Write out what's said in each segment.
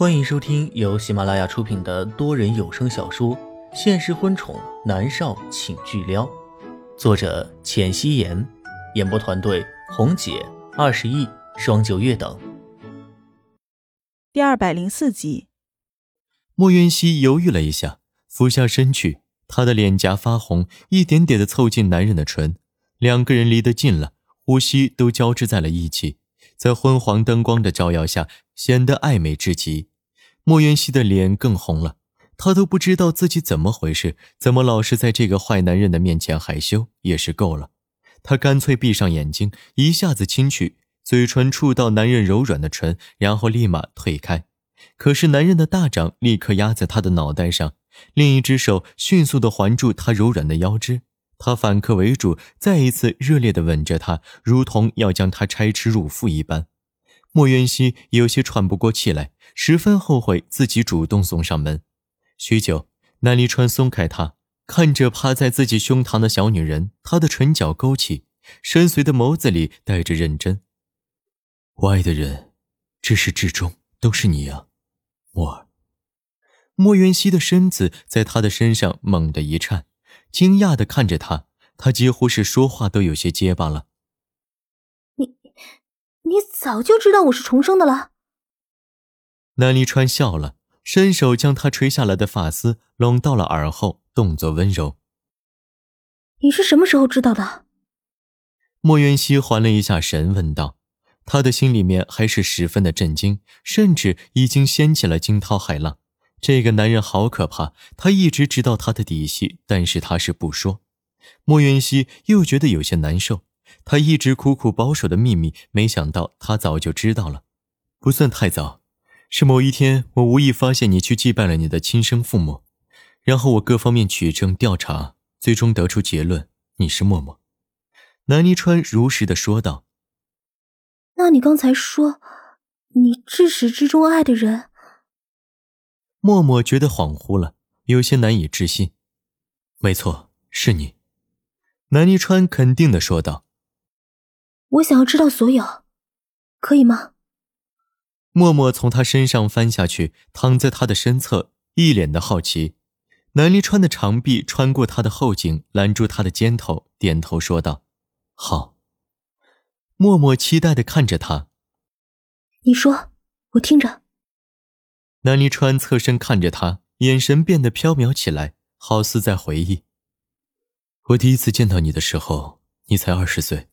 欢迎收听由喜马拉雅出品的多人有声小说《现实婚宠男少请巨撩》，作者：浅汐颜，演播团队：红姐、二十亿、双九月等。第二百零四集，莫渊熙犹豫了一下，俯下身去，他的脸颊发红，一点点的凑近男人的唇，两个人离得近了，呼吸都交织在了一起。在昏黄灯光的照耀下，显得暧昧至极。莫渊熙的脸更红了，他都不知道自己怎么回事，怎么老是在这个坏男人的面前害羞也是够了。他干脆闭上眼睛，一下子亲去，嘴唇触到男人柔软的唇，然后立马退开。可是男人的大掌立刻压在他的脑袋上，另一只手迅速地环住他柔软的腰肢。他反客为主，再一次热烈地吻着她，如同要将她拆吃入腹一般。莫渊熙有些喘不过气来，十分后悔自己主动送上门。许久，南离川松开他，看着趴在自己胸膛的小女人，他的唇角勾起，深邃的眸子里带着认真。我爱的人，至始至终都是你啊，莫儿。莫渊熙的身子在他的身上猛地一颤。惊讶的看着他，他几乎是说话都有些结巴了。你，你早就知道我是重生的了。南离川笑了，伸手将他垂下来的发丝拢到了耳后，动作温柔。你是什么时候知道的？莫渊熙缓了一下神，问道。他的心里面还是十分的震惊，甚至已经掀起了惊涛骇浪。这个男人好可怕，他一直知道他的底细，但是他是不说。莫云熙又觉得有些难受，他一直苦苦保守的秘密，没想到他早就知道了。不算太早，是某一天我无意发现你去祭拜了你的亲生父母，然后我各方面取证调查，最终得出结论，你是默默。南离川如实的说道。那你刚才说，你至始至终爱的人？默默觉得恍惚了，有些难以置信。没错，是你，南泥川肯定的说道。我想要知道所有，可以吗？默默从他身上翻下去，躺在他的身侧，一脸的好奇。南离川的长臂穿过他的后颈，拦住他的肩头，点头说道：“好。”默默期待的看着他。你说，我听着。南离川侧身看着他，眼神变得飘渺起来，好似在回忆。我第一次见到你的时候，你才二十岁，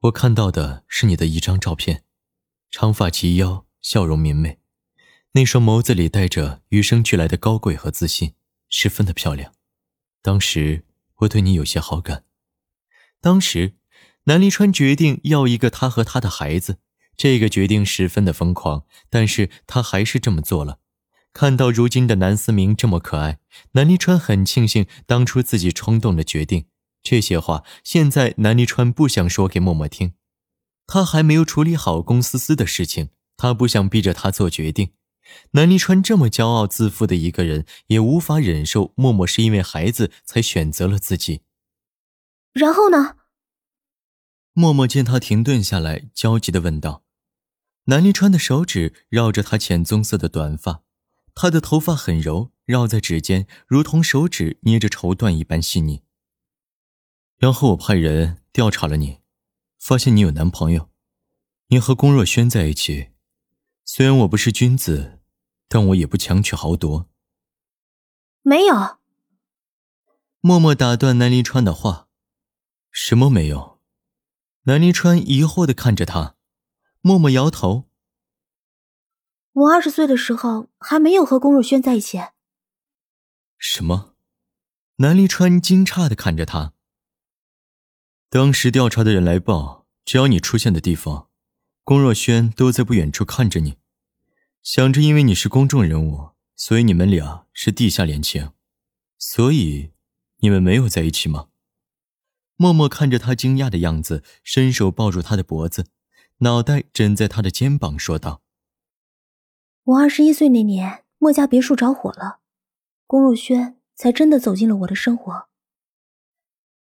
我看到的是你的一张照片，长发及腰，笑容明媚，那双眸子里带着与生俱来的高贵和自信，十分的漂亮。当时我对你有些好感。当时，南离川决定要一个他和他的孩子。这个决定十分的疯狂，但是他还是这么做了。看到如今的南思明这么可爱，南离川很庆幸当初自己冲动的决定。这些话现在南离川不想说给默默听，他还没有处理好龚思思的事情，他不想逼着他做决定。南离川这么骄傲自负的一个人，也无法忍受默默是因为孩子才选择了自己。然后呢？默默见他停顿下来，焦急的问道。南离川的手指绕着她浅棕色的短发，她的头发很柔，绕在指尖，如同手指捏着绸缎一般细腻。然后我派人调查了你，发现你有男朋友，你和龚若轩在一起。虽然我不是君子，但我也不强取豪夺。没有。默默打断南离川的话：“什么没有？”南离川疑惑的看着他。默默摇头。我二十岁的时候还没有和龚若轩在一起。什么？南离川惊诧的看着他。当时调查的人来报，只要你出现的地方，龚若轩都在不远处看着你，想着因为你是公众人物，所以你们俩是地下恋情，所以你们没有在一起吗？默默看着他惊讶的样子，伸手抱住他的脖子。脑袋枕在他的肩膀，说道：“我二十一岁那年，莫家别墅着火了，龚若轩才真的走进了我的生活。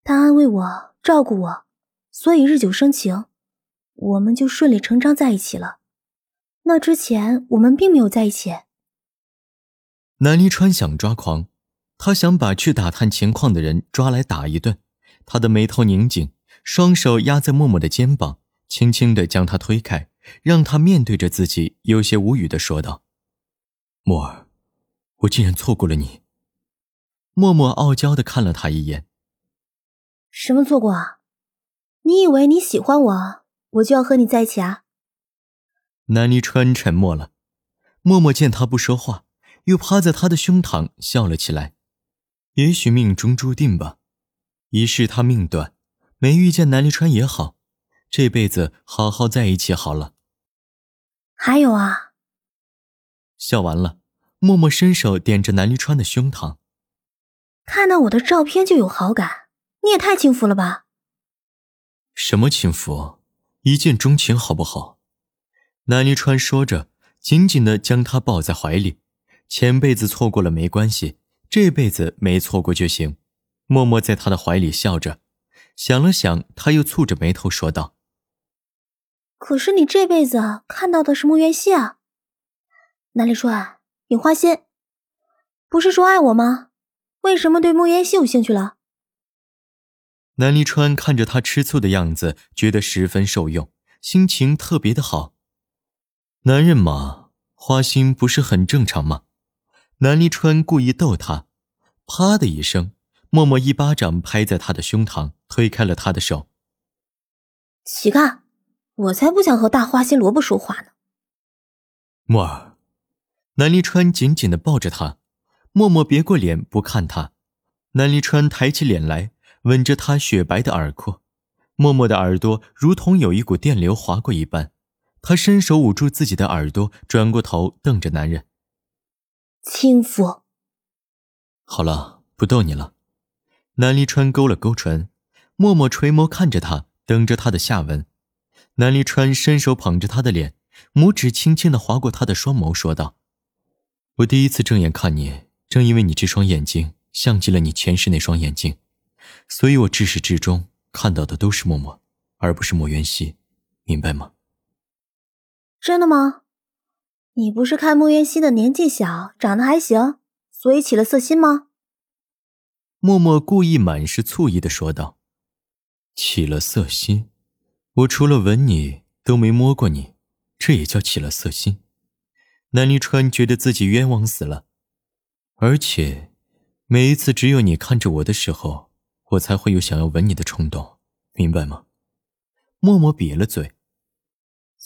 他安慰我，照顾我，所以日久生情，我们就顺理成章在一起了。那之前我们并没有在一起。南离川想抓狂，他想把去打探情况的人抓来打一顿。他的眉头拧紧，双手压在默默的肩膀，轻轻的将他推开，让他面对着自己，有些无语的说道：“默儿，我竟然错过了你。”默默傲娇的看了他一眼：“什么错过啊？你以为你喜欢我，我就要和你在一起啊？”南离川沉默了，默默见他不说话，又趴在他的胸膛笑了起来。也许命中注定吧，一世他命短，没遇见南离川也好，这辈子好好在一起好了。还有啊，笑完了，默默伸手点着南离川的胸膛，看到我的照片就有好感，你也太轻浮了吧？什么轻浮？一见钟情好不好？南离川说着，紧紧的将她抱在怀里。前辈子错过了没关系，这辈子没错过就行。默默在他的怀里笑着，想了想，他又蹙着眉头说道：“可是你这辈子看到的是穆元熙啊，南离川，你花心，不是说爱我吗？为什么对穆元熙有兴趣了？”南离川看着他吃醋的样子，觉得十分受用，心情特别的好。男人嘛，花心不是很正常吗？南离川故意逗他，啪的一声，默默一巴掌拍在他的胸膛，推开了他的手。乞丐，我才不想和大花心萝卜说话呢。默儿，南离川紧紧的抱着他，默默别过脸不看他。南离川抬起脸来，吻着她雪白的耳廓，默默的耳朵如同有一股电流划过一般。他伸手捂住自己的耳朵，转过头瞪着男人。轻浮。好了，不逗你了。南离川勾了勾唇，默默垂眸看着他，等着他的下文。南离川伸手捧着他的脸，拇指轻轻的划过他的双眸，说道：“我第一次正眼看你，正因为你这双眼睛像极了你前世那双眼睛，所以我至始至终看到的都是默默，而不是莫渊熙，明白吗？”真的吗？你不是看莫渊熙的年纪小，长得还行，所以起了色心吗？默默故意满是醋意的说道：“起了色心？我除了吻你都没摸过你，这也叫起了色心？”南离川觉得自己冤枉死了，而且每一次只有你看着我的时候，我才会有想要吻你的冲动，明白吗？默默瘪了嘴。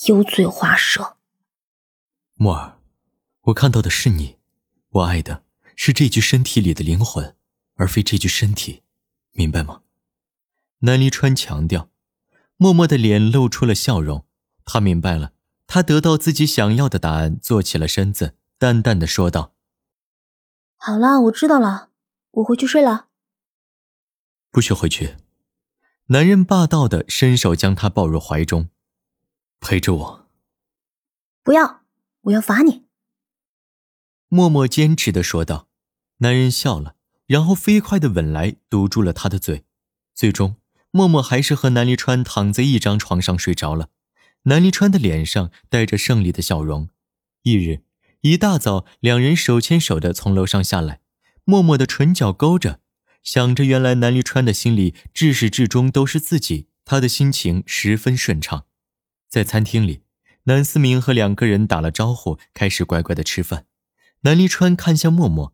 油嘴滑舌，默儿，我看到的是你，我爱的是这具身体里的灵魂，而非这具身体，明白吗？南离川强调，默默的脸露出了笑容，他明白了，他得到自己想要的答案，坐起了身子，淡淡的说道：“好了，我知道了，我回去睡了。”不许回去！男人霸道的伸手将她抱入怀中。陪着我，不要！我要罚你。默默坚持的说道。男人笑了，然后飞快的吻来，堵住了他的嘴。最终，默默还是和南离川躺在一张床上睡着了。南离川的脸上带着胜利的笑容。翌日一大早，两人手牵手的从楼上下来，默默的唇角勾着，想着原来南离川的心里至始至终都是自己，他的心情十分顺畅。在餐厅里，南思明和两个人打了招呼，开始乖乖的吃饭。南离川看向默默：“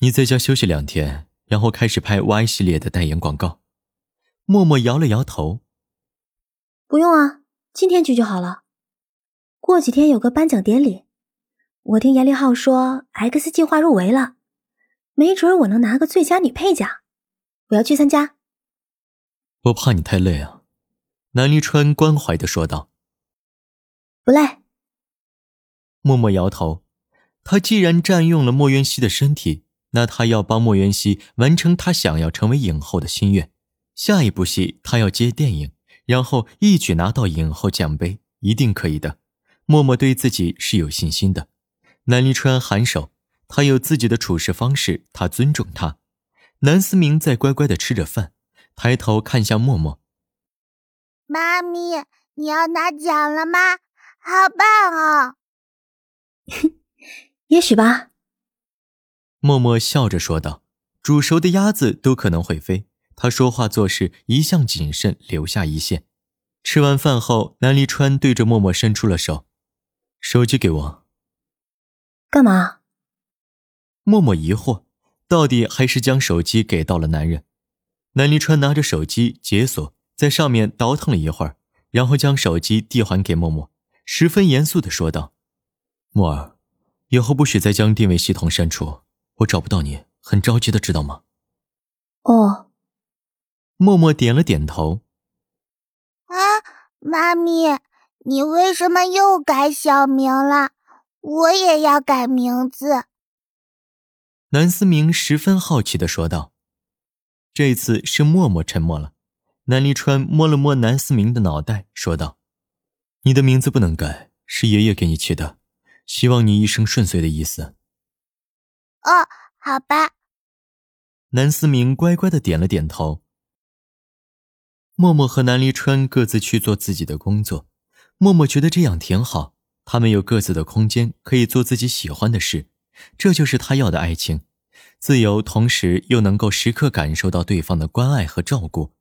你在家休息两天，然后开始拍 Y 系列的代言广告。”默默摇了摇头：“不用啊，今天去就好了。过几天有个颁奖典礼，我听严立浩说 X 计划入围了，没准我能拿个最佳女配奖，我要去参加。”我怕你太累啊。南离川关怀的说道：“不累。”默默摇头。他既然占用了莫渊熙的身体，那他要帮莫渊熙完成他想要成为影后的心愿。下一部戏他要接电影，然后一举拿到影后奖杯，一定可以的。默默对自己是有信心的。南离川颔首，他有自己的处事方式，他尊重他。南思明在乖乖的吃着饭，抬头看向默默。妈咪，你要拿奖了吗？好棒哦！也许吧。默默笑着说道：“煮熟的鸭子都可能会飞。”他说话做事一向谨慎，留下一线。吃完饭后，南离川对着默默伸出了手：“手机给我。”干嘛？默默疑惑，到底还是将手机给到了男人。南离川拿着手机解锁，在上面倒腾了一会儿，然后将手机递还给默默，十分严肃的说道：“默儿，以后不许再将定位系统删除，我找不到你，很着急的，知道吗？”哦。默默点了点头。啊，妈咪，你为什么又改小名了？我也要改名字。南思明十分好奇的说道。这次是默默沉默了。南离川摸了摸南思明的脑袋，说道：“你的名字不能改，是爷爷给你起的，希望你一生顺遂的意思。”哦，好吧。南思明乖乖的点了点头。默默和南离川各自去做自己的工作，默默觉得这样挺好，他们有各自的空间，可以做自己喜欢的事，这就是他要的爱情，自由，同时又能够时刻感受到对方的关爱和照顾。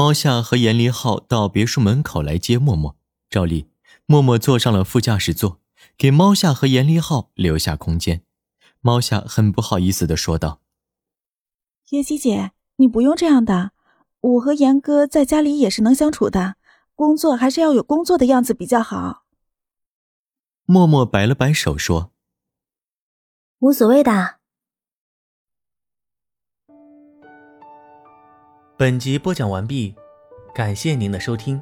猫夏和严离浩到别墅门口来接默默，照例，默默坐上了副驾驶座，给猫夏和严离浩留下空间。猫夏很不好意思的说道：“叶希姐，你不用这样的。”我和严哥在家里也是能相处的，工作还是要有工作的样子比较好。默默摆了摆手说：“无所谓的。”本集播讲完毕，感谢您的收听。